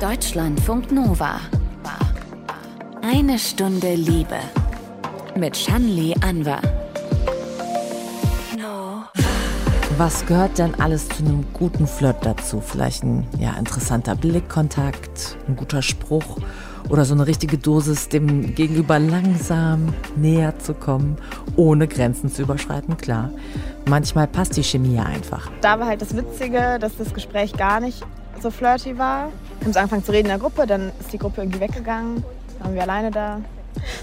Deutschlandfunk Nova. Eine Stunde Liebe. Mit Shanli Anwar. Was gehört denn alles zu einem guten Flirt dazu? Vielleicht ein ja, interessanter Blickkontakt, ein guter Spruch oder so eine richtige Dosis, dem Gegenüber langsam näher zu kommen, ohne Grenzen zu überschreiten, klar. Manchmal passt die Chemie ja einfach. Da war halt das Witzige, dass das Gespräch gar nicht so flirty war. Wir haben so angefangen zu reden in der Gruppe, dann ist die Gruppe irgendwie weggegangen, dann waren wir alleine da.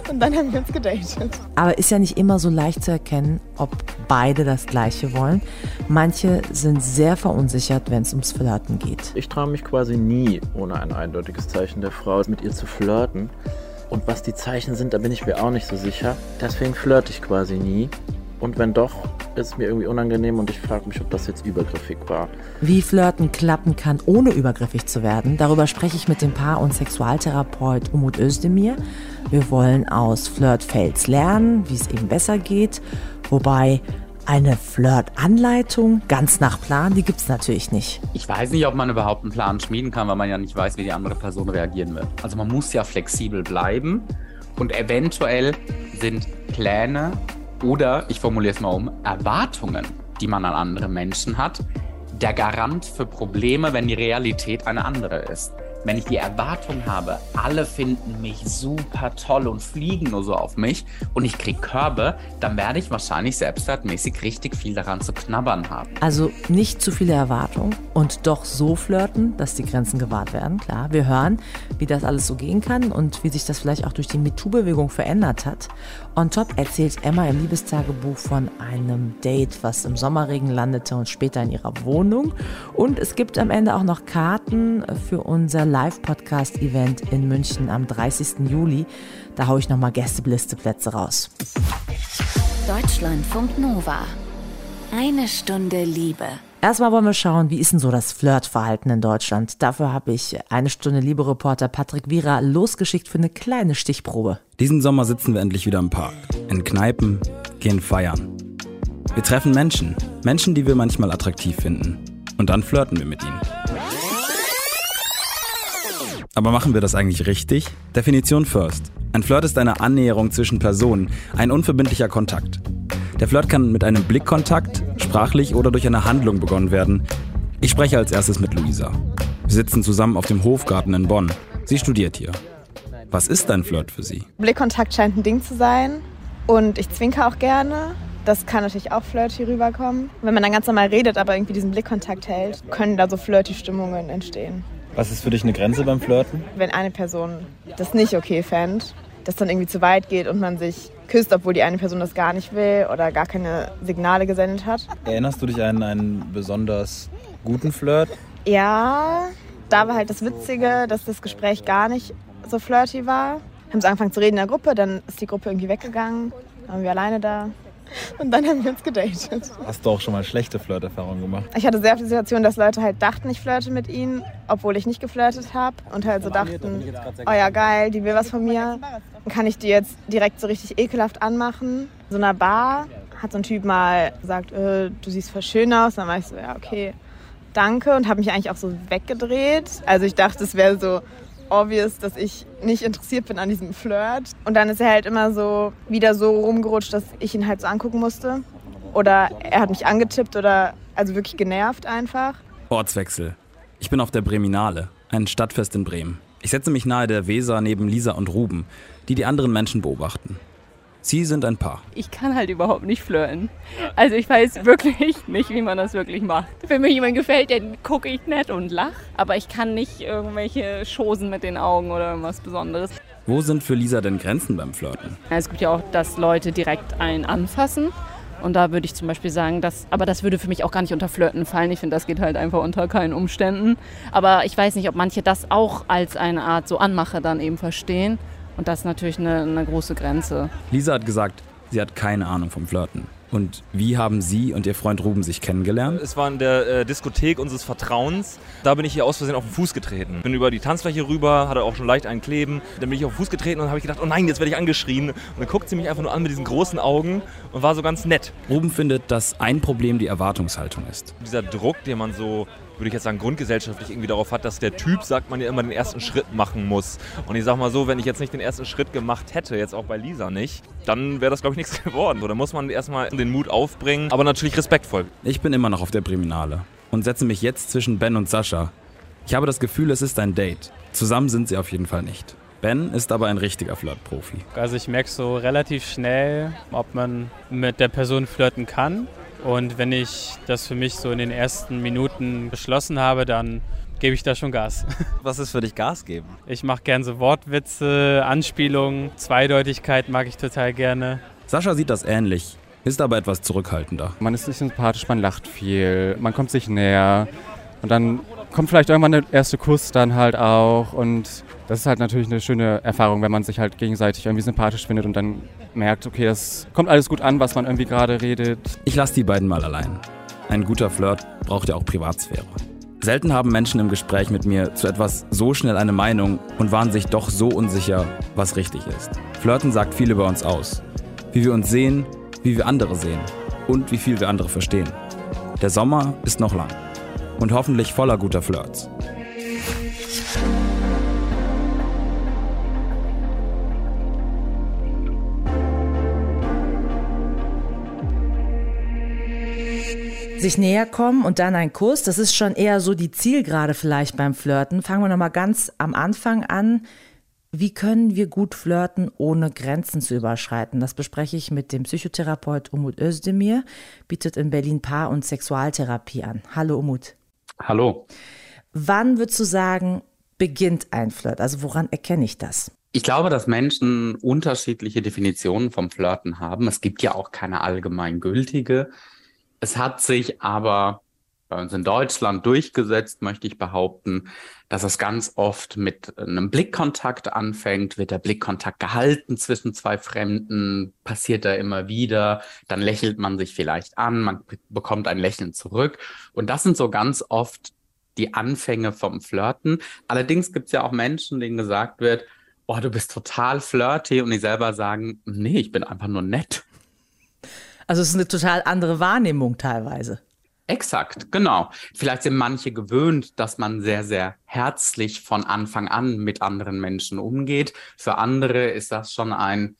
Und dann haben wir uns gedatet. Aber ist ja nicht immer so leicht zu erkennen, ob beide das Gleiche wollen. Manche sind sehr verunsichert, wenn es ums Flirten geht. Ich traue mich quasi nie, ohne ein eindeutiges Zeichen der Frau, mit ihr zu flirten. Und was die Zeichen sind, da bin ich mir auch nicht so sicher. Deswegen flirte ich quasi nie. Und wenn doch, ist es mir irgendwie unangenehm und ich frage mich, ob das jetzt übergriffig war. Wie Flirten klappen kann, ohne übergriffig zu werden, darüber spreche ich mit dem Paar- und Sexualtherapeut Umut Özdemir. Wir wollen aus Flirt-Fails lernen, wie es eben besser geht. Wobei eine Flirt-Anleitung ganz nach Plan, die gibt es natürlich nicht. Ich weiß nicht, ob man überhaupt einen Plan schmieden kann, weil man ja nicht weiß, wie die andere Person reagieren wird. Also man muss ja flexibel bleiben und eventuell sind Pläne oder, ich formuliere es mal um, Erwartungen, die man an andere Menschen hat, der Garant für Probleme, wenn die Realität eine andere ist wenn ich die Erwartung habe, alle finden mich super toll und fliegen nur so auf mich und ich kriege Körbe, dann werde ich wahrscheinlich selbstwertmäßig richtig viel daran zu knabbern haben. Also nicht zu viele Erwartungen und doch so flirten, dass die Grenzen gewahrt werden. Klar, wir hören, wie das alles so gehen kann und wie sich das vielleicht auch durch die MeToo-Bewegung verändert hat. On top erzählt Emma im Liebestagebuch von einem Date, was im Sommerregen landete und später in ihrer Wohnung. Und es gibt am Ende auch noch Karten für unser Live-Podcast-Event in München am 30. Juli. Da haue ich nochmal Gästelisteplätze raus. Deutschlandfunk Nova. Eine Stunde Liebe. Erstmal wollen wir schauen, wie ist denn so das Flirtverhalten in Deutschland. Dafür habe ich eine Stunde Liebe-Reporter Patrick Wierer losgeschickt für eine kleine Stichprobe. Diesen Sommer sitzen wir endlich wieder im Park, in Kneipen, gehen feiern. Wir treffen Menschen, Menschen, die wir manchmal attraktiv finden. Und dann flirten wir mit ihnen. Aber machen wir das eigentlich richtig? Definition first. Ein Flirt ist eine Annäherung zwischen Personen, ein unverbindlicher Kontakt. Der Flirt kann mit einem Blickkontakt, sprachlich oder durch eine Handlung begonnen werden. Ich spreche als erstes mit Luisa. Wir sitzen zusammen auf dem Hofgarten in Bonn. Sie studiert hier. Was ist ein Flirt für sie? Blickkontakt scheint ein Ding zu sein und ich zwinke auch gerne. Das kann natürlich auch flirty rüberkommen. Wenn man dann ganz normal redet, aber irgendwie diesen Blickkontakt hält, können da so flirty Stimmungen entstehen. Was ist für dich eine Grenze beim Flirten? Wenn eine Person das nicht okay fände, das dann irgendwie zu weit geht und man sich küsst, obwohl die eine Person das gar nicht will oder gar keine Signale gesendet hat. Erinnerst du dich an einen besonders guten Flirt? Ja, da war halt das Witzige, dass das Gespräch gar nicht so flirty war. Wir haben so angefangen zu reden in der Gruppe, dann ist die Gruppe irgendwie weggegangen, dann waren wir alleine da. Und dann haben wir uns gedatet. Hast du auch schon mal schlechte Flirterfahrungen gemacht? Ich hatte sehr oft die Situation, dass Leute halt dachten, ich flirte mit ihnen, obwohl ich nicht geflirtet habe. Und halt so dachten, oh ja geil, die will was von mir. Kann ich die jetzt direkt so richtig ekelhaft anmachen. In so einer Bar hat so ein Typ mal gesagt, äh, du siehst voll schön aus. Dann war ich so, ja okay, danke. Und habe mich eigentlich auch so weggedreht. Also ich dachte, es wäre so obvious, dass ich nicht interessiert bin an diesem Flirt. Und dann ist er halt immer so wieder so rumgerutscht, dass ich ihn halt so angucken musste. Oder er hat mich angetippt oder also wirklich genervt einfach. Ortswechsel. Ich bin auf der Breminale, ein Stadtfest in Bremen. Ich setze mich nahe der Weser neben Lisa und Ruben, die die anderen Menschen beobachten. Sie sind ein Paar. Ich kann halt überhaupt nicht flirten. Also ich weiß wirklich nicht, wie man das wirklich macht. Wenn mir jemand gefällt, dann gucke ich nett und lach. Aber ich kann nicht irgendwelche Schosen mit den Augen oder irgendwas Besonderes. Wo sind für Lisa denn Grenzen beim Flirten? Es gibt ja auch, dass Leute direkt einen anfassen. Und da würde ich zum Beispiel sagen, dass, aber das würde für mich auch gar nicht unter Flirten fallen. Ich finde, das geht halt einfach unter keinen Umständen. Aber ich weiß nicht, ob manche das auch als eine Art so Anmache dann eben verstehen. Und das ist natürlich eine, eine große Grenze. Lisa hat gesagt, sie hat keine Ahnung vom Flirten. Und wie haben Sie und Ihr Freund Ruben sich kennengelernt? Es war in der äh, Diskothek unseres Vertrauens. Da bin ich hier aus Versehen auf den Fuß getreten. Bin über die Tanzfläche rüber, hatte auch schon leicht einen Kleben. Dann bin ich auf den Fuß getreten und habe ich gedacht, oh nein, jetzt werde ich angeschrien. Und dann guckt sie mich einfach nur an mit diesen großen Augen und war so ganz nett. Ruben findet, dass ein Problem die Erwartungshaltung ist. Dieser Druck, den man so würde ich jetzt sagen, grundgesellschaftlich irgendwie darauf hat, dass der Typ, sagt man ja immer, den ersten Schritt machen muss. Und ich sag mal so, wenn ich jetzt nicht den ersten Schritt gemacht hätte, jetzt auch bei Lisa nicht, dann wäre das, glaube ich, nichts geworden. So, da muss man erstmal den Mut aufbringen, aber natürlich respektvoll. Ich bin immer noch auf der Priminale und setze mich jetzt zwischen Ben und Sascha. Ich habe das Gefühl, es ist ein Date. Zusammen sind sie auf jeden Fall nicht. Ben ist aber ein richtiger Flirtprofi. Also ich merke so relativ schnell, ob man mit der Person flirten kann. Und wenn ich das für mich so in den ersten Minuten beschlossen habe, dann gebe ich da schon Gas. Was ist für dich Gas geben? Ich mache gern so Wortwitze, Anspielungen, Zweideutigkeit mag ich total gerne. Sascha sieht das ähnlich, ist aber etwas zurückhaltender. Man ist sich sympathisch, man lacht viel, man kommt sich näher und dann kommt vielleicht irgendwann der erste Kuss dann halt auch und das ist halt natürlich eine schöne Erfahrung, wenn man sich halt gegenseitig irgendwie sympathisch findet und dann merkt, okay, das kommt alles gut an, was man irgendwie gerade redet. Ich lasse die beiden mal allein. Ein guter Flirt braucht ja auch Privatsphäre. Selten haben Menschen im Gespräch mit mir zu etwas so schnell eine Meinung und waren sich doch so unsicher, was richtig ist. Flirten sagt viel über uns aus. Wie wir uns sehen, wie wir andere sehen und wie viel wir andere verstehen. Der Sommer ist noch lang und hoffentlich voller guter Flirts. Sich näher kommen und dann ein Kuss, das ist schon eher so die Zielgerade vielleicht beim Flirten. Fangen wir nochmal ganz am Anfang an. Wie können wir gut flirten, ohne Grenzen zu überschreiten? Das bespreche ich mit dem Psychotherapeut Umut Özdemir, bietet in Berlin Paar- und Sexualtherapie an. Hallo Umut. Hallo. Wann würdest du sagen, beginnt ein Flirt? Also woran erkenne ich das? Ich glaube, dass Menschen unterschiedliche Definitionen vom Flirten haben. Es gibt ja auch keine allgemeingültige. Es hat sich aber bei uns in Deutschland durchgesetzt, möchte ich behaupten, dass es ganz oft mit einem Blickkontakt anfängt, wird der Blickkontakt gehalten zwischen zwei Fremden, passiert da immer wieder, dann lächelt man sich vielleicht an, man bekommt ein Lächeln zurück und das sind so ganz oft die Anfänge vom Flirten. Allerdings gibt es ja auch Menschen, denen gesagt wird, oh, du bist total flirty und die selber sagen, nee, ich bin einfach nur nett. Also es ist eine total andere Wahrnehmung teilweise. Exakt, genau. Vielleicht sind manche gewöhnt, dass man sehr, sehr herzlich von Anfang an mit anderen Menschen umgeht. Für andere ist das schon ein,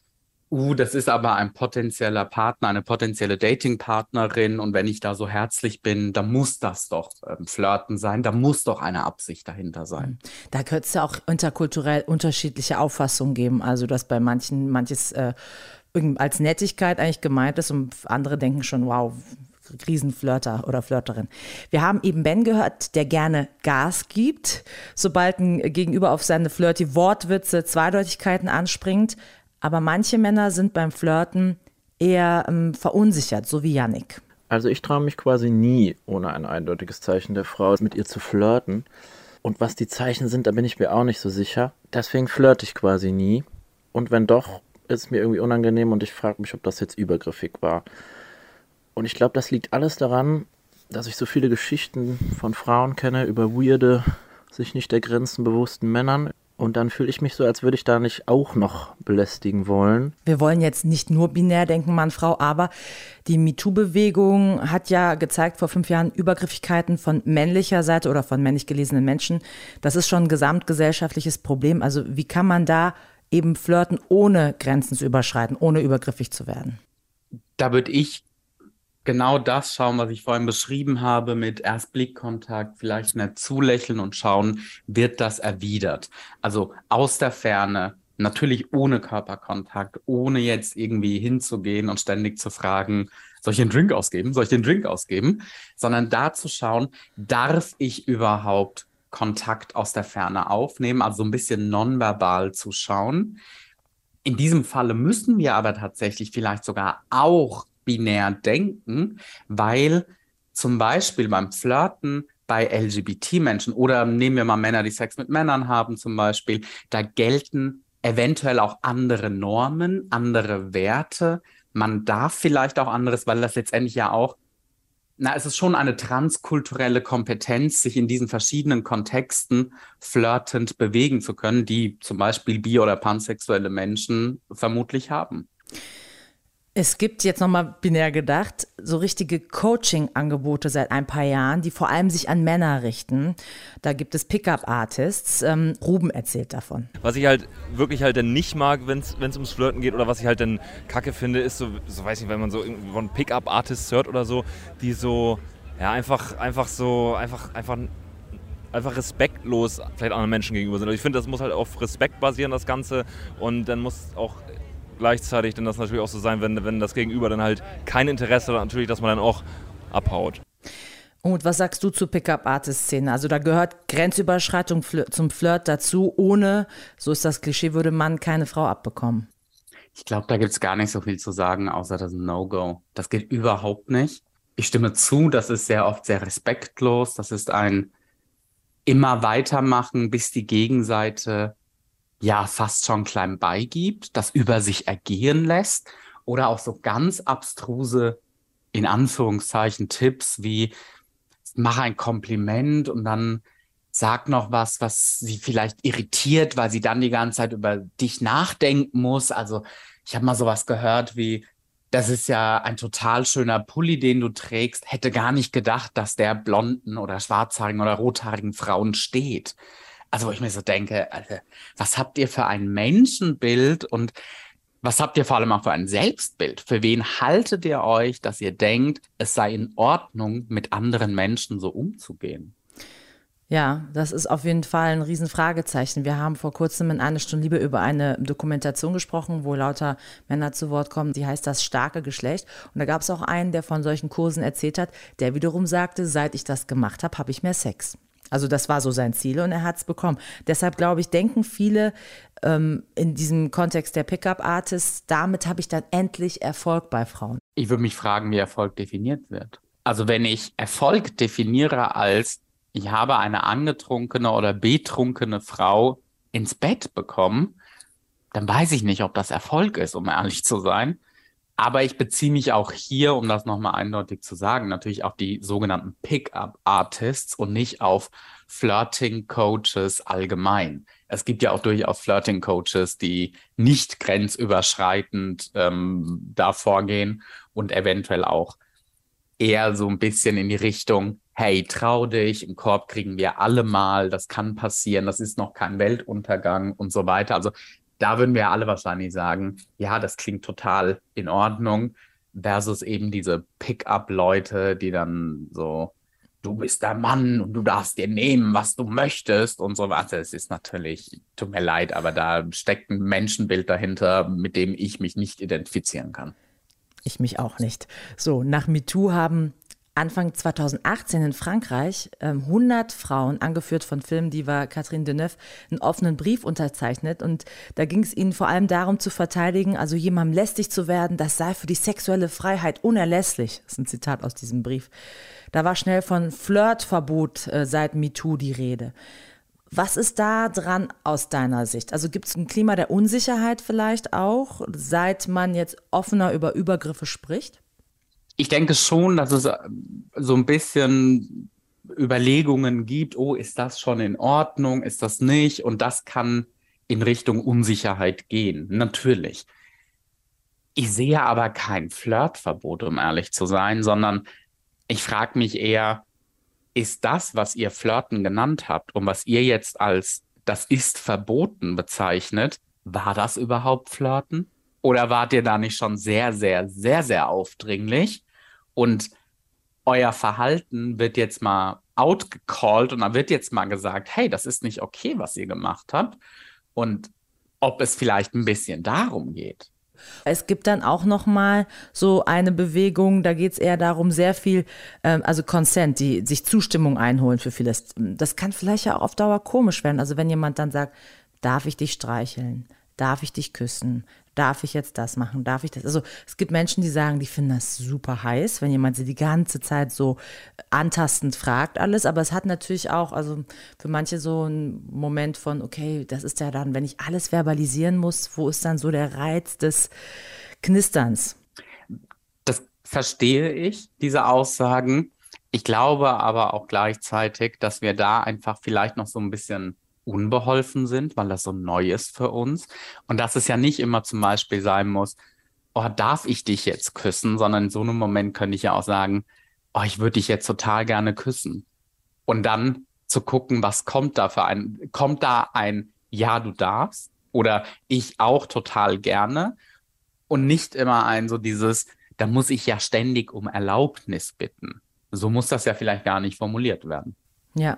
uh, das ist aber ein potenzieller Partner, eine potenzielle Datingpartnerin. Und wenn ich da so herzlich bin, dann muss das doch ähm, Flirten sein, da muss doch eine Absicht dahinter sein. Da könnte es ja auch interkulturell unterschiedliche Auffassungen geben. Also dass bei manchen manches äh, als Nettigkeit eigentlich gemeint ist und andere denken schon, wow, Riesenflirter oder Flirterin. Wir haben eben Ben gehört, der gerne Gas gibt, sobald ein Gegenüber auf seine flirty Wortwitze, Zweideutigkeiten anspringt. Aber manche Männer sind beim Flirten eher ähm, verunsichert, so wie Yannick. Also ich traue mich quasi nie, ohne ein eindeutiges Zeichen der Frau, mit ihr zu flirten. Und was die Zeichen sind, da bin ich mir auch nicht so sicher. Deswegen flirte ich quasi nie. Und wenn doch, ist es mir irgendwie unangenehm und ich frage mich, ob das jetzt übergriffig war. Und ich glaube, das liegt alles daran, dass ich so viele Geschichten von Frauen kenne über weirde, sich nicht der Grenzen bewussten Männern. Und dann fühle ich mich so, als würde ich da nicht auch noch belästigen wollen. Wir wollen jetzt nicht nur binär denken, Mann, Frau, aber die MeToo-Bewegung hat ja gezeigt vor fünf Jahren Übergriffigkeiten von männlicher Seite oder von männlich gelesenen Menschen. Das ist schon ein gesamtgesellschaftliches Problem. Also wie kann man da eben flirten, ohne Grenzen zu überschreiten, ohne übergriffig zu werden? Da würde ich genau das schauen, was ich vorhin beschrieben habe, mit erst Blickkontakt, vielleicht nett zulächeln und schauen, wird das erwidert. Also aus der Ferne, natürlich ohne Körperkontakt, ohne jetzt irgendwie hinzugehen und ständig zu fragen, soll ich den Drink ausgeben? Soll ich den Drink ausgeben? Sondern da zu schauen, darf ich überhaupt Kontakt aus der Ferne aufnehmen, also so ein bisschen nonverbal zu schauen. In diesem Falle müssen wir aber tatsächlich vielleicht sogar auch binär denken, weil zum Beispiel beim Flirten bei LGBT-Menschen oder nehmen wir mal Männer, die Sex mit Männern haben zum Beispiel, da gelten eventuell auch andere Normen, andere Werte. Man darf vielleicht auch anderes, weil das letztendlich ja auch, na, es ist schon eine transkulturelle Kompetenz, sich in diesen verschiedenen Kontexten flirtend bewegen zu können, die zum Beispiel bi- oder pansexuelle Menschen vermutlich haben. Es gibt jetzt nochmal binär gedacht, so richtige Coaching-Angebote seit ein paar Jahren, die vor allem sich an Männer richten. Da gibt es Pickup-Artists. Ähm, Ruben erzählt davon. Was ich halt wirklich halt dann nicht mag, wenn es ums Flirten geht oder was ich halt dann kacke finde, ist so, so weiß nicht, wenn man so von Pickup-Artists hört oder so, die so, ja, einfach, einfach so, einfach, einfach einfach respektlos vielleicht anderen Menschen gegenüber sind. Also ich finde, das muss halt auf Respekt basieren, das Ganze. Und dann muss auch gleichzeitig dann das natürlich auch so sein, wenn, wenn das Gegenüber dann halt kein Interesse hat, natürlich, dass man dann auch abhaut. Und was sagst du zur Pickup-Artist-Szene? Also da gehört Grenzüberschreitung zum Flirt dazu. Ohne, so ist das Klischee, würde man keine Frau abbekommen. Ich glaube, da gibt es gar nicht so viel zu sagen, außer das No-Go. Das geht überhaupt nicht. Ich stimme zu, das ist sehr oft sehr respektlos. Das ist ein immer weitermachen, bis die Gegenseite ja fast schon klein beigibt, das über sich ergehen lässt oder auch so ganz abstruse, in Anführungszeichen, Tipps wie mach ein Kompliment und dann sag noch was, was sie vielleicht irritiert, weil sie dann die ganze Zeit über dich nachdenken muss. Also ich habe mal sowas gehört wie, das ist ja ein total schöner Pulli, den du trägst. Hätte gar nicht gedacht, dass der blonden oder schwarzhaarigen oder rothaarigen Frauen steht. Also wo ich mir so denke, Alter, was habt ihr für ein Menschenbild und was habt ihr vor allem auch für ein Selbstbild? Für wen haltet ihr euch, dass ihr denkt, es sei in Ordnung, mit anderen Menschen so umzugehen? Ja, das ist auf jeden Fall ein Riesenfragezeichen. Wir haben vor kurzem in einer Stunde Liebe über eine Dokumentation gesprochen, wo lauter Männer zu Wort kommen, die heißt das starke Geschlecht. Und da gab es auch einen, der von solchen Kursen erzählt hat, der wiederum sagte, seit ich das gemacht habe, habe ich mehr Sex. Also das war so sein Ziel und er hat es bekommen. Deshalb glaube ich, denken viele ähm, in diesem Kontext der Pickup-Artists, damit habe ich dann endlich Erfolg bei Frauen. Ich würde mich fragen, wie Erfolg definiert wird. Also wenn ich Erfolg definiere als, ich habe eine angetrunkene oder betrunkene Frau ins Bett bekommen, dann weiß ich nicht, ob das Erfolg ist, um ehrlich zu sein. Aber ich beziehe mich auch hier, um das nochmal eindeutig zu sagen, natürlich auf die sogenannten Pickup-Artists und nicht auf Flirting-Coaches allgemein. Es gibt ja auch durchaus Flirting-Coaches, die nicht grenzüberschreitend ähm, da vorgehen und eventuell auch eher so ein bisschen in die Richtung, hey, trau dich, im Korb kriegen wir alle mal, das kann passieren, das ist noch kein Weltuntergang und so weiter. Also da würden wir alle wahrscheinlich sagen, ja, das klingt total in Ordnung, versus eben diese Pickup-Leute, die dann so, du bist der Mann und du darfst dir nehmen, was du möchtest und so weiter. Es ist natürlich, tut mir leid, aber da steckt ein Menschenbild dahinter, mit dem ich mich nicht identifizieren kann. Ich mich auch nicht. So, nach MeToo haben Anfang 2018 in Frankreich 100 ähm, Frauen, angeführt von Filmdiva Catherine Deneuve, einen offenen Brief unterzeichnet. Und da ging es ihnen vor allem darum zu verteidigen, also jemandem lästig zu werden, das sei für die sexuelle Freiheit unerlässlich. Das ist ein Zitat aus diesem Brief. Da war schnell von Flirtverbot äh, seit MeToo die Rede. Was ist da dran aus deiner Sicht? Also gibt es ein Klima der Unsicherheit vielleicht auch, seit man jetzt offener über Übergriffe spricht? Ich denke schon, dass es äh, so ein bisschen Überlegungen gibt, oh, ist das schon in Ordnung, ist das nicht? Und das kann in Richtung Unsicherheit gehen, natürlich. Ich sehe aber kein Flirtverbot, um ehrlich zu sein, sondern ich frage mich eher, ist das, was ihr Flirten genannt habt und was ihr jetzt als das ist verboten bezeichnet, war das überhaupt Flirten? Oder wart ihr da nicht schon sehr, sehr, sehr, sehr aufdringlich? Und euer Verhalten wird jetzt mal outgecalled und da wird jetzt mal gesagt, hey, das ist nicht okay, was ihr gemacht habt. Und ob es vielleicht ein bisschen darum geht. Es gibt dann auch noch mal so eine Bewegung, da geht es eher darum, sehr viel, ähm, also Consent, die sich Zustimmung einholen für vieles. Das kann vielleicht ja auch auf Dauer komisch werden. Also wenn jemand dann sagt, darf ich dich streicheln? Darf ich dich küssen? darf ich jetzt das machen, darf ich das? Also es gibt Menschen, die sagen, die finden das super heiß, wenn jemand sie die ganze Zeit so antastend fragt alles, aber es hat natürlich auch, also für manche so einen Moment von, okay, das ist ja dann, wenn ich alles verbalisieren muss, wo ist dann so der Reiz des Knisterns? Das verstehe ich, diese Aussagen. Ich glaube aber auch gleichzeitig, dass wir da einfach vielleicht noch so ein bisschen unbeholfen sind, weil das so neu ist für uns. Und dass es ja nicht immer zum Beispiel sein muss, oh, darf ich dich jetzt küssen, sondern in so einem Moment könnte ich ja auch sagen, oh, ich würde dich jetzt total gerne küssen. Und dann zu gucken, was kommt da für ein, kommt da ein Ja, du darfst oder ich auch total gerne und nicht immer ein so dieses, da muss ich ja ständig um Erlaubnis bitten. So muss das ja vielleicht gar nicht formuliert werden. Ja.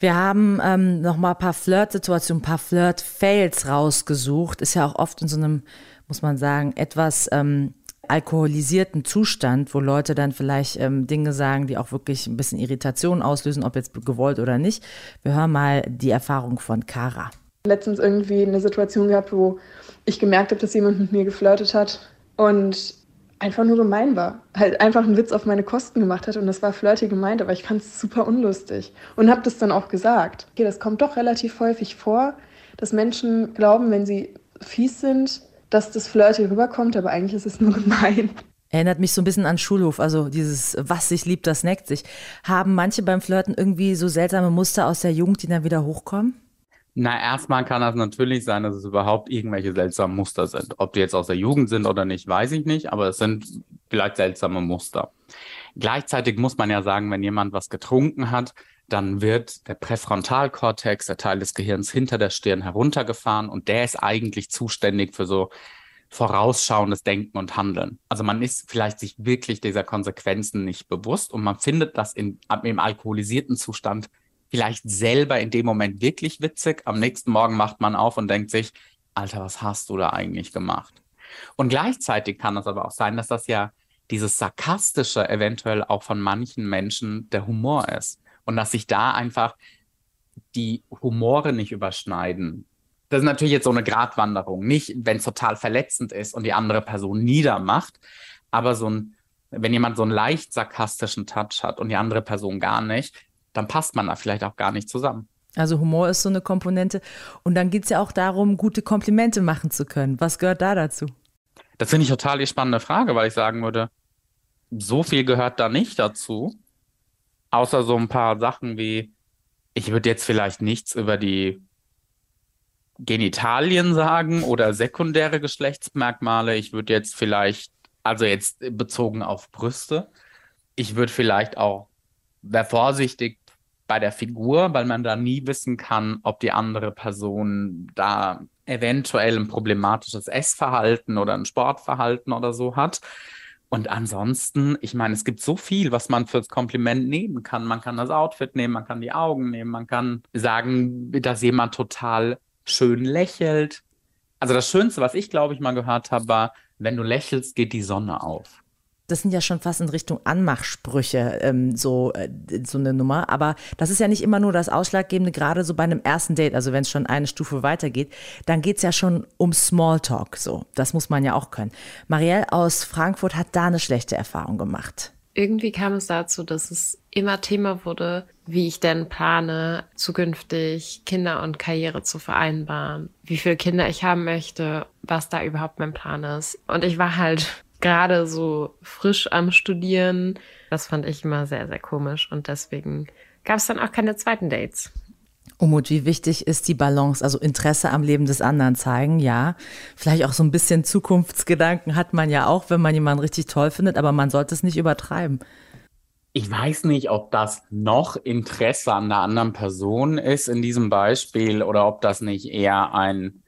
Wir haben ähm, noch mal ein paar Flirt-Situationen, ein paar Flirt-Fails rausgesucht. Ist ja auch oft in so einem, muss man sagen, etwas ähm, alkoholisierten Zustand, wo Leute dann vielleicht ähm, Dinge sagen, die auch wirklich ein bisschen Irritation auslösen, ob jetzt gewollt oder nicht. Wir hören mal die Erfahrung von Kara. Letztens irgendwie eine Situation gehabt, wo ich gemerkt habe, dass jemand mit mir geflirtet hat und einfach nur gemein war. Halt einfach einen Witz auf meine Kosten gemacht hat und das war flirty gemeint, aber ich fand es super unlustig und habe das dann auch gesagt. Okay, das kommt doch relativ häufig vor, dass Menschen glauben, wenn sie fies sind, dass das flirty rüberkommt, aber eigentlich ist es nur gemein. Erinnert mich so ein bisschen an Schulhof, also dieses Was sich liebt, das neckt sich. Haben manche beim Flirten irgendwie so seltsame Muster aus der Jugend, die dann wieder hochkommen? Na, erstmal kann das natürlich sein, dass es überhaupt irgendwelche seltsamen Muster sind. Ob die jetzt aus der Jugend sind oder nicht, weiß ich nicht, aber es sind vielleicht seltsame Muster. Gleichzeitig muss man ja sagen, wenn jemand was getrunken hat, dann wird der Präfrontalkortex, der Teil des Gehirns hinter der Stirn heruntergefahren und der ist eigentlich zuständig für so vorausschauendes Denken und Handeln. Also man ist vielleicht sich wirklich dieser Konsequenzen nicht bewusst und man findet das in, im alkoholisierten Zustand vielleicht selber in dem Moment wirklich witzig. Am nächsten Morgen macht man auf und denkt sich, Alter, was hast du da eigentlich gemacht? Und gleichzeitig kann es aber auch sein, dass das ja dieses Sarkastische eventuell auch von manchen Menschen der Humor ist und dass sich da einfach die Humore nicht überschneiden. Das ist natürlich jetzt so eine Gratwanderung. Nicht, wenn es total verletzend ist und die andere Person niedermacht, aber so ein, wenn jemand so einen leicht sarkastischen Touch hat und die andere Person gar nicht, dann passt man da vielleicht auch gar nicht zusammen. Also Humor ist so eine Komponente. Und dann geht es ja auch darum, gute Komplimente machen zu können. Was gehört da dazu? Das finde ich total die spannende Frage, weil ich sagen würde, so viel gehört da nicht dazu. Außer so ein paar Sachen wie, ich würde jetzt vielleicht nichts über die Genitalien sagen oder sekundäre Geschlechtsmerkmale. Ich würde jetzt vielleicht, also jetzt bezogen auf Brüste, ich würde vielleicht auch, wäre vorsichtig bei der Figur, weil man da nie wissen kann, ob die andere Person da eventuell ein problematisches Essverhalten oder ein Sportverhalten oder so hat. Und ansonsten, ich meine, es gibt so viel, was man fürs Kompliment nehmen kann. Man kann das Outfit nehmen, man kann die Augen nehmen, man kann sagen, dass jemand total schön lächelt. Also das Schönste, was ich glaube ich mal gehört habe, war, wenn du lächelst, geht die Sonne auf das sind ja schon fast in Richtung Anmachsprüche ähm, so, äh, so eine Nummer. Aber das ist ja nicht immer nur das Ausschlaggebende, gerade so bei einem ersten Date, also wenn es schon eine Stufe weitergeht, dann geht es ja schon um Smalltalk. So, das muss man ja auch können. Marielle aus Frankfurt hat da eine schlechte Erfahrung gemacht. Irgendwie kam es dazu, dass es immer Thema wurde, wie ich denn plane, zukünftig Kinder und Karriere zu vereinbaren, wie viele Kinder ich haben möchte, was da überhaupt mein Plan ist. Und ich war halt gerade so frisch am Studieren. Das fand ich immer sehr, sehr komisch und deswegen gab es dann auch keine zweiten Dates. Umut, wie wichtig ist die Balance, also Interesse am Leben des anderen zeigen, ja. Vielleicht auch so ein bisschen Zukunftsgedanken hat man ja auch, wenn man jemanden richtig toll findet, aber man sollte es nicht übertreiben. Ich weiß nicht, ob das noch Interesse an der anderen Person ist in diesem Beispiel oder ob das nicht eher ein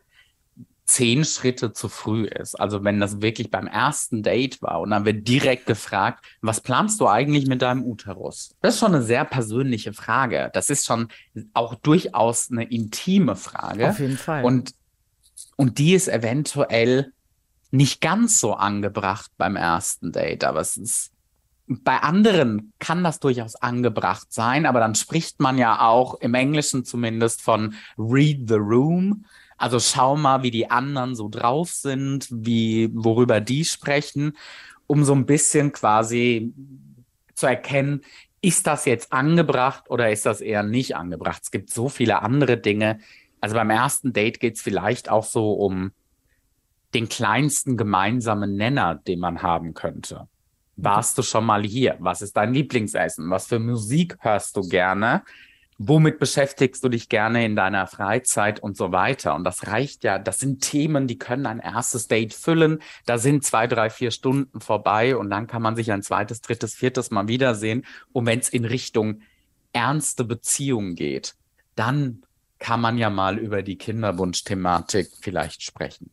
zehn Schritte zu früh ist. Also wenn das wirklich beim ersten Date war und dann wird direkt gefragt, was planst du eigentlich mit deinem Uterus? Das ist schon eine sehr persönliche Frage. Das ist schon auch durchaus eine intime Frage. Auf jeden Fall. Und, und die ist eventuell nicht ganz so angebracht beim ersten Date, aber es ist bei anderen kann das durchaus angebracht sein, aber dann spricht man ja auch im Englischen zumindest von read the room. Also schau mal, wie die anderen so drauf sind, wie, worüber die sprechen, um so ein bisschen quasi zu erkennen, ist das jetzt angebracht oder ist das eher nicht angebracht? Es gibt so viele andere Dinge. Also beim ersten Date geht es vielleicht auch so um den kleinsten gemeinsamen Nenner, den man haben könnte. Warst du schon mal hier? Was ist dein Lieblingsessen? Was für Musik hörst du gerne? Womit beschäftigst du dich gerne in deiner Freizeit und so weiter. Und das reicht ja, das sind Themen, die können ein erstes Date füllen. Da sind zwei, drei, vier Stunden vorbei und dann kann man sich ein zweites, drittes, viertes Mal wiedersehen. Und wenn es in Richtung ernste Beziehung geht, dann kann man ja mal über die Kinderwunschthematik vielleicht sprechen.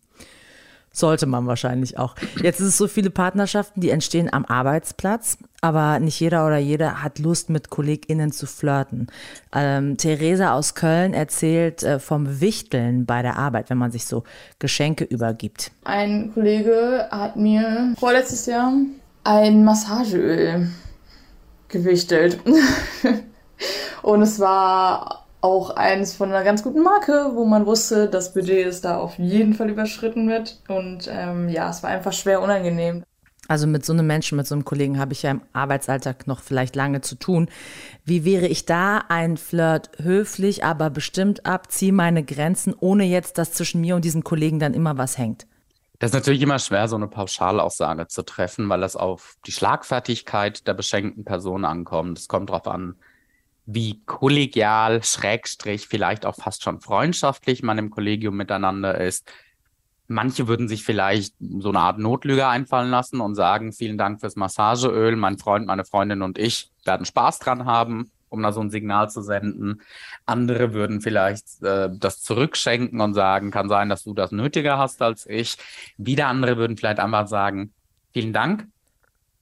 Sollte man wahrscheinlich auch. Jetzt ist es so viele Partnerschaften, die entstehen am Arbeitsplatz, aber nicht jeder oder jede hat Lust, mit KollegInnen zu flirten. Ähm, Theresa aus Köln erzählt äh, vom Wichteln bei der Arbeit, wenn man sich so Geschenke übergibt. Ein Kollege hat mir vorletztes Jahr ein Massageöl gewichtelt. Und es war auch eins von einer ganz guten Marke, wo man wusste, das Budget ist da auf jeden Fall überschritten wird. Und ähm, ja, es war einfach schwer unangenehm. Also mit so einem Menschen, mit so einem Kollegen habe ich ja im Arbeitsalltag noch vielleicht lange zu tun. Wie wäre ich da ein Flirt höflich, aber bestimmt ab, ziehe meine Grenzen, ohne jetzt, dass zwischen mir und diesem Kollegen dann immer was hängt? Das ist natürlich immer schwer, so eine Pauschalaussage zu treffen, weil das auf die Schlagfertigkeit der beschenkten Person ankommt. Es kommt darauf an, wie kollegial, schrägstrich, vielleicht auch fast schon freundschaftlich man im Kollegium miteinander ist. Manche würden sich vielleicht so eine Art Notlüge einfallen lassen und sagen, vielen Dank fürs Massageöl, mein Freund, meine Freundin und ich werden Spaß dran haben, um da so ein Signal zu senden. Andere würden vielleicht äh, das zurückschenken und sagen, kann sein, dass du das nötiger hast als ich. Wieder andere würden vielleicht einfach sagen, vielen Dank,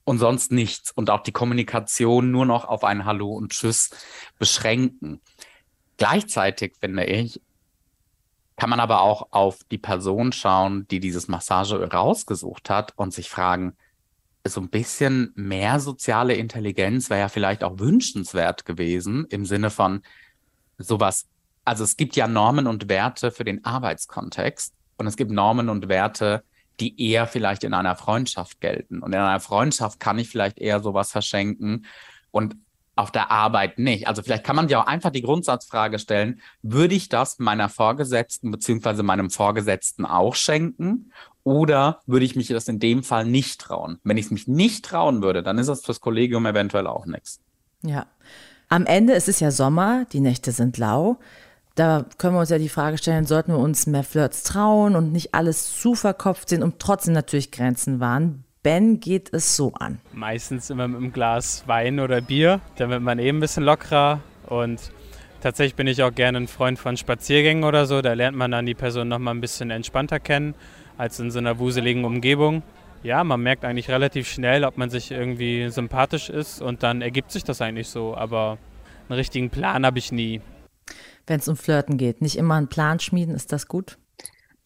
und sonst nichts und auch die Kommunikation nur noch auf ein Hallo und Tschüss beschränken. Gleichzeitig finde ich, kann man aber auch auf die Person schauen, die dieses Massage rausgesucht hat und sich fragen, so ein bisschen mehr soziale Intelligenz wäre ja vielleicht auch wünschenswert gewesen im Sinne von sowas. Also es gibt ja Normen und Werte für den Arbeitskontext und es gibt Normen und Werte die eher vielleicht in einer Freundschaft gelten. Und in einer Freundschaft kann ich vielleicht eher sowas verschenken und auf der Arbeit nicht. Also vielleicht kann man sich auch einfach die Grundsatzfrage stellen, würde ich das meiner Vorgesetzten beziehungsweise meinem Vorgesetzten auch schenken? Oder würde ich mich das in dem Fall nicht trauen? Wenn ich es mich nicht trauen würde, dann ist das fürs Kollegium eventuell auch nichts. Ja. Am Ende ist es ja Sommer, die Nächte sind lau. Da können wir uns ja die Frage stellen, sollten wir uns mehr Flirts trauen und nicht alles zu verkopft sehen und trotzdem natürlich Grenzen wahren. Ben geht es so an. Meistens immer mit einem Glas Wein oder Bier, damit man eben ein bisschen lockerer und tatsächlich bin ich auch gerne ein Freund von Spaziergängen oder so. Da lernt man dann die Person nochmal ein bisschen entspannter kennen als in so einer wuseligen Umgebung. Ja, man merkt eigentlich relativ schnell, ob man sich irgendwie sympathisch ist und dann ergibt sich das eigentlich so. Aber einen richtigen Plan habe ich nie wenn es um Flirten geht? Nicht immer einen Plan schmieden, ist das gut?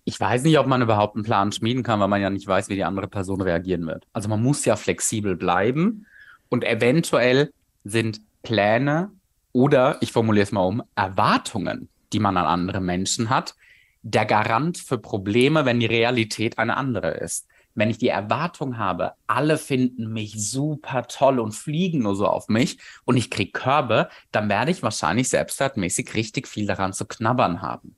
Ich weiß nicht, ob man überhaupt einen Plan schmieden kann, weil man ja nicht weiß, wie die andere Person reagieren wird. Also man muss ja flexibel bleiben und eventuell sind Pläne oder, ich formuliere es mal um, Erwartungen, die man an andere Menschen hat, der Garant für Probleme, wenn die Realität eine andere ist wenn ich die Erwartung habe, alle finden mich super toll und fliegen nur so auf mich und ich kriege Körbe, dann werde ich wahrscheinlich selbstwertmäßig richtig viel daran zu knabbern haben.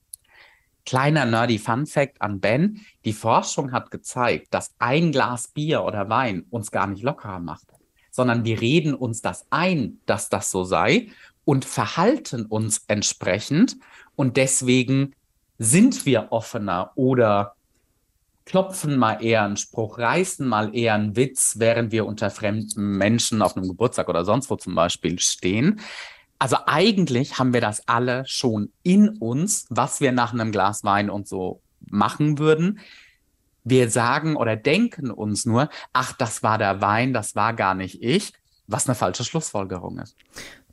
Kleiner nerdy Fun Fact an Ben. Die Forschung hat gezeigt, dass ein Glas Bier oder Wein uns gar nicht lockerer macht, sondern wir reden uns das ein, dass das so sei und verhalten uns entsprechend und deswegen sind wir offener oder klopfen mal eher einen Spruch, reißen mal eher einen Witz, während wir unter fremden Menschen auf einem Geburtstag oder sonst wo zum Beispiel stehen. Also eigentlich haben wir das alle schon in uns, was wir nach einem Glas Wein und so machen würden. Wir sagen oder denken uns nur, ach, das war der Wein, das war gar nicht ich, was eine falsche Schlussfolgerung ist.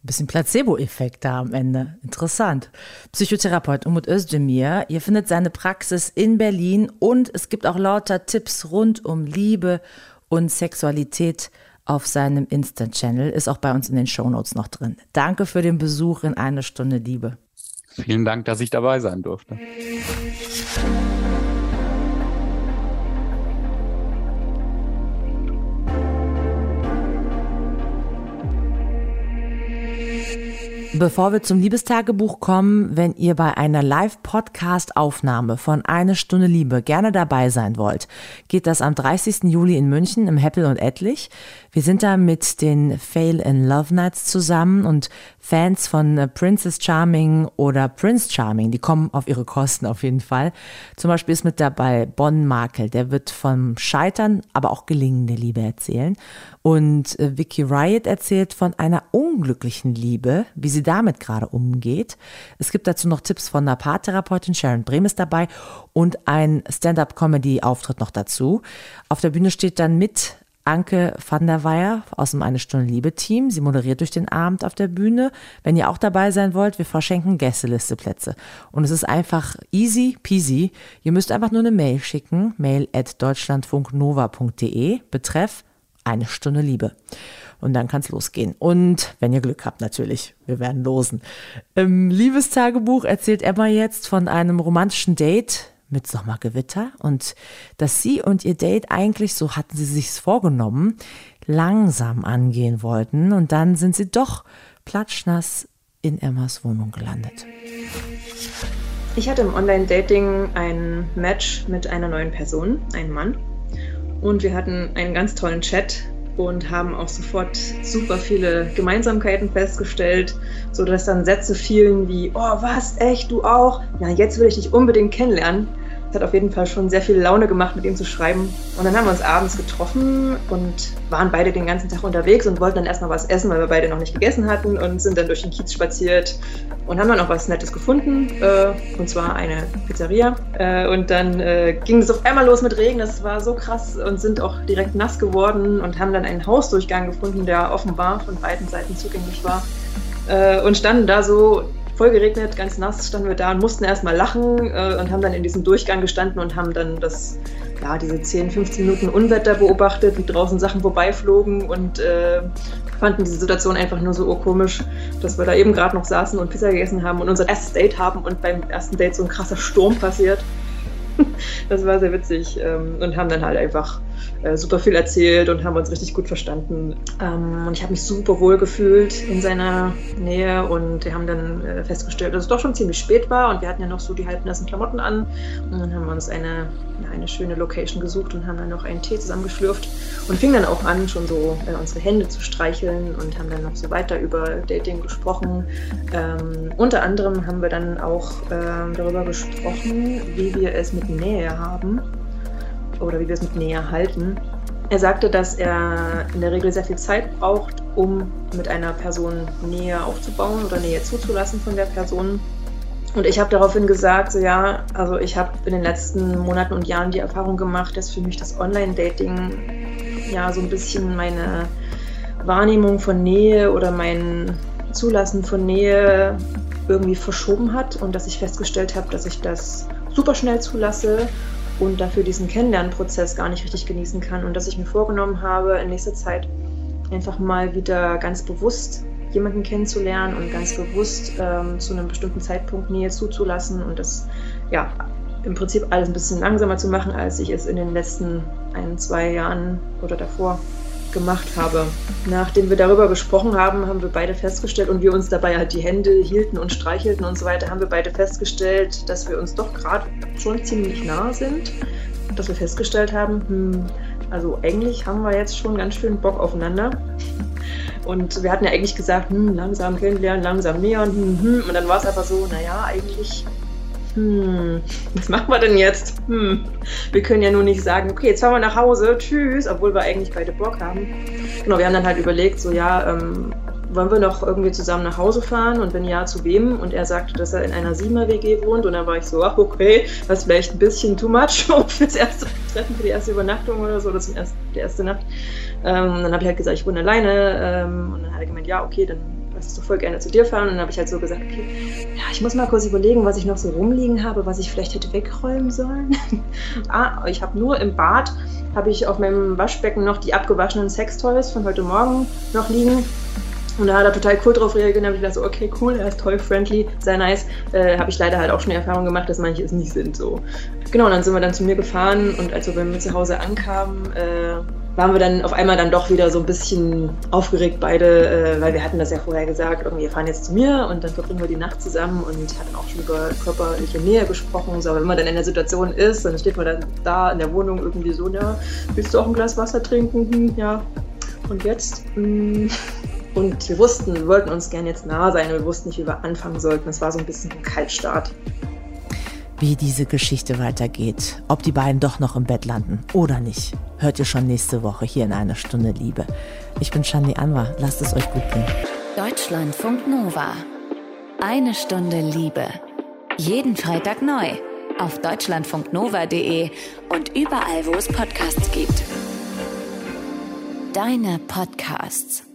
Ein bisschen Placebo-Effekt da am Ende. Interessant. Psychotherapeut Umut Özdemir, ihr findet seine Praxis in Berlin und es gibt auch lauter Tipps rund um Liebe und Sexualität auf seinem Insta-Channel. Ist auch bei uns in den Shownotes noch drin. Danke für den Besuch in eine Stunde Liebe. Vielen Dank, dass ich dabei sein durfte. Bevor wir zum Liebestagebuch kommen, wenn ihr bei einer Live-Podcast-Aufnahme von Eine Stunde Liebe gerne dabei sein wollt, geht das am 30. Juli in München im Heppel und Etlich. Wir sind da mit den Fail in Love Nights zusammen und Fans von Princess Charming oder Prince Charming, die kommen auf ihre Kosten auf jeden Fall. Zum Beispiel ist mit dabei Bon Markel, der wird vom Scheitern, aber auch Gelingen der Liebe erzählen. Und äh, Vicky Riot erzählt von einer unglücklichen Liebe, wie sie damit gerade umgeht. Es gibt dazu noch Tipps von einer Paartherapeutin, Sharon Brehm ist dabei und ein Stand-up-Comedy-Auftritt noch dazu. Auf der Bühne steht dann mit Anke van der Weyer aus dem Eine Stunde Liebe Team. Sie moderiert durch den Abend auf der Bühne. Wenn ihr auch dabei sein wollt, wir verschenken Gästelisteplätze. Und es ist einfach easy peasy. Ihr müsst einfach nur eine Mail schicken, mail at deutschlandfunknova.de, betreff Eine Stunde Liebe. Und dann kann es losgehen. Und wenn ihr Glück habt, natürlich, wir werden losen. Im Liebestagebuch erzählt Emma jetzt von einem romantischen Date mit Sommergewitter und dass sie und ihr Date eigentlich, so hatten sie sich's vorgenommen, langsam angehen wollten und dann sind sie doch platschnass in Emmas Wohnung gelandet. Ich hatte im Online-Dating ein Match mit einer neuen Person, einem Mann. Und wir hatten einen ganz tollen Chat und haben auch sofort super viele Gemeinsamkeiten festgestellt, sodass dann Sätze fielen wie, oh was, echt, du auch? Ja, jetzt will ich dich unbedingt kennenlernen. Es hat auf jeden Fall schon sehr viel Laune gemacht, mit ihm zu schreiben. Und dann haben wir uns abends getroffen und waren beide den ganzen Tag unterwegs und wollten dann erstmal was essen, weil wir beide noch nicht gegessen hatten und sind dann durch den Kiez spaziert und haben dann auch was Nettes gefunden, äh, und zwar eine Pizzeria. Äh, und dann äh, ging es auf einmal los mit Regen, das war so krass und sind auch direkt nass geworden und haben dann einen Hausdurchgang gefunden, der offenbar von beiden Seiten zugänglich war. Äh, und standen da so voll geregnet, ganz nass standen wir da und mussten erstmal lachen äh, und haben dann in diesem Durchgang gestanden und haben dann das, ja, diese 10, 15 Minuten Unwetter beobachtet, wie draußen Sachen vorbeiflogen und äh, fanden diese Situation einfach nur so urkomisch, dass wir da eben gerade noch saßen und Pizza gegessen haben und unser erstes Date haben und beim ersten Date so ein krasser Sturm passiert. Das war sehr witzig ähm, und haben dann halt einfach äh, super viel erzählt und haben uns richtig gut verstanden. Ähm, und ich habe mich super wohl gefühlt in seiner Nähe und wir haben dann äh, festgestellt, dass es doch schon ziemlich spät war und wir hatten ja noch so die halbnassen Klamotten an und dann haben wir uns eine, eine schöne Location gesucht und haben dann noch einen Tee zusammengeschlürft und fingen dann auch an, schon so äh, unsere Hände zu streicheln und haben dann noch so weiter über Dating gesprochen. Ähm, unter anderem haben wir dann auch ähm, darüber gesprochen, wie wir es mit Nähe haben oder wie wir es mit Nähe halten. Er sagte, dass er in der Regel sehr viel Zeit braucht, um mit einer Person Nähe aufzubauen oder Nähe zuzulassen von der Person. Und ich habe daraufhin gesagt, so ja, also ich habe in den letzten Monaten und Jahren die Erfahrung gemacht, dass für mich das Online-Dating ja so ein bisschen meine Wahrnehmung von Nähe oder mein Zulassen von Nähe irgendwie verschoben hat und dass ich festgestellt habe, dass ich das super schnell zulasse und dafür diesen Kennenlernprozess gar nicht richtig genießen kann und dass ich mir vorgenommen habe, in nächster Zeit einfach mal wieder ganz bewusst jemanden kennenzulernen und ganz bewusst ähm, zu einem bestimmten Zeitpunkt Nähe zuzulassen und das ja im Prinzip alles ein bisschen langsamer zu machen, als ich es in den letzten ein, zwei Jahren oder davor gemacht habe. Nachdem wir darüber gesprochen haben, haben wir beide festgestellt und wir uns dabei halt die Hände hielten und streichelten und so weiter, haben wir beide festgestellt, dass wir uns doch gerade schon ziemlich nah sind. Dass wir festgestellt haben, hm, also eigentlich haben wir jetzt schon ganz schön Bock aufeinander. Und wir hatten ja eigentlich gesagt, hm, langsam kennenlernen, langsam nähern, hm, hm. und dann war es aber so, naja, eigentlich hm, was machen wir denn jetzt? Hm, wir können ja nur nicht sagen, okay, jetzt fahren wir nach Hause, tschüss, obwohl wir eigentlich beide Bock haben. Genau, wir haben dann halt überlegt, so ja, ähm, wollen wir noch irgendwie zusammen nach Hause fahren und wenn ja, zu wem? Und er sagte, dass er in einer Siebener-WG wohnt und dann war ich so, ach okay, das ist vielleicht ein bisschen too much fürs erste Treffen, für die erste Übernachtung oder so, zum ersten, die erste Nacht. Ähm, dann habe ich halt gesagt, ich wohne alleine ähm, und dann hat er gemeint, ja, okay, dann uns doch voll gerne zu dir fahren. Und dann habe ich halt so gesagt, okay, ja, ich muss mal kurz überlegen, was ich noch so rumliegen habe, was ich vielleicht hätte wegräumen sollen. ah, ich habe nur im Bad, habe ich auf meinem Waschbecken noch die abgewaschenen Sextoys von heute Morgen noch liegen. Und da hat er total cool drauf reagiert. Und habe ich gedacht, so, okay, cool, er ist toy friendly, sehr nice. Äh, habe ich leider halt auch schon die Erfahrung gemacht, dass manche es nicht sind. So. Genau, und dann sind wir dann zu mir gefahren und als wir bei mir zu Hause ankamen, äh, waren wir dann auf einmal dann doch wieder so ein bisschen aufgeregt beide, äh, weil wir hatten das ja vorher gesagt, irgendwie wir fahren jetzt zu mir und dann verbringen wir die Nacht zusammen und hatten auch schon über körperliche Nähe gesprochen. So, aber wenn man dann in der Situation ist, dann steht man dann da in der Wohnung irgendwie so, ja, willst du auch ein Glas Wasser trinken? Hm, ja. Und jetzt? Hm. Und wir wussten, wir wollten uns gerne jetzt nah sein, wir wussten nicht, wie wir anfangen sollten. Es war so ein bisschen ein Kaltstart wie diese Geschichte weitergeht, ob die beiden doch noch im Bett landen oder nicht, hört ihr schon nächste Woche hier in einer Stunde Liebe. Ich bin Shandi Anwar, lasst es euch gut gehen. Deutschlandfunk Nova. Eine Stunde Liebe. Jeden Freitag neu auf deutschlandfunknova.de und überall, wo es Podcasts gibt. Deine Podcasts.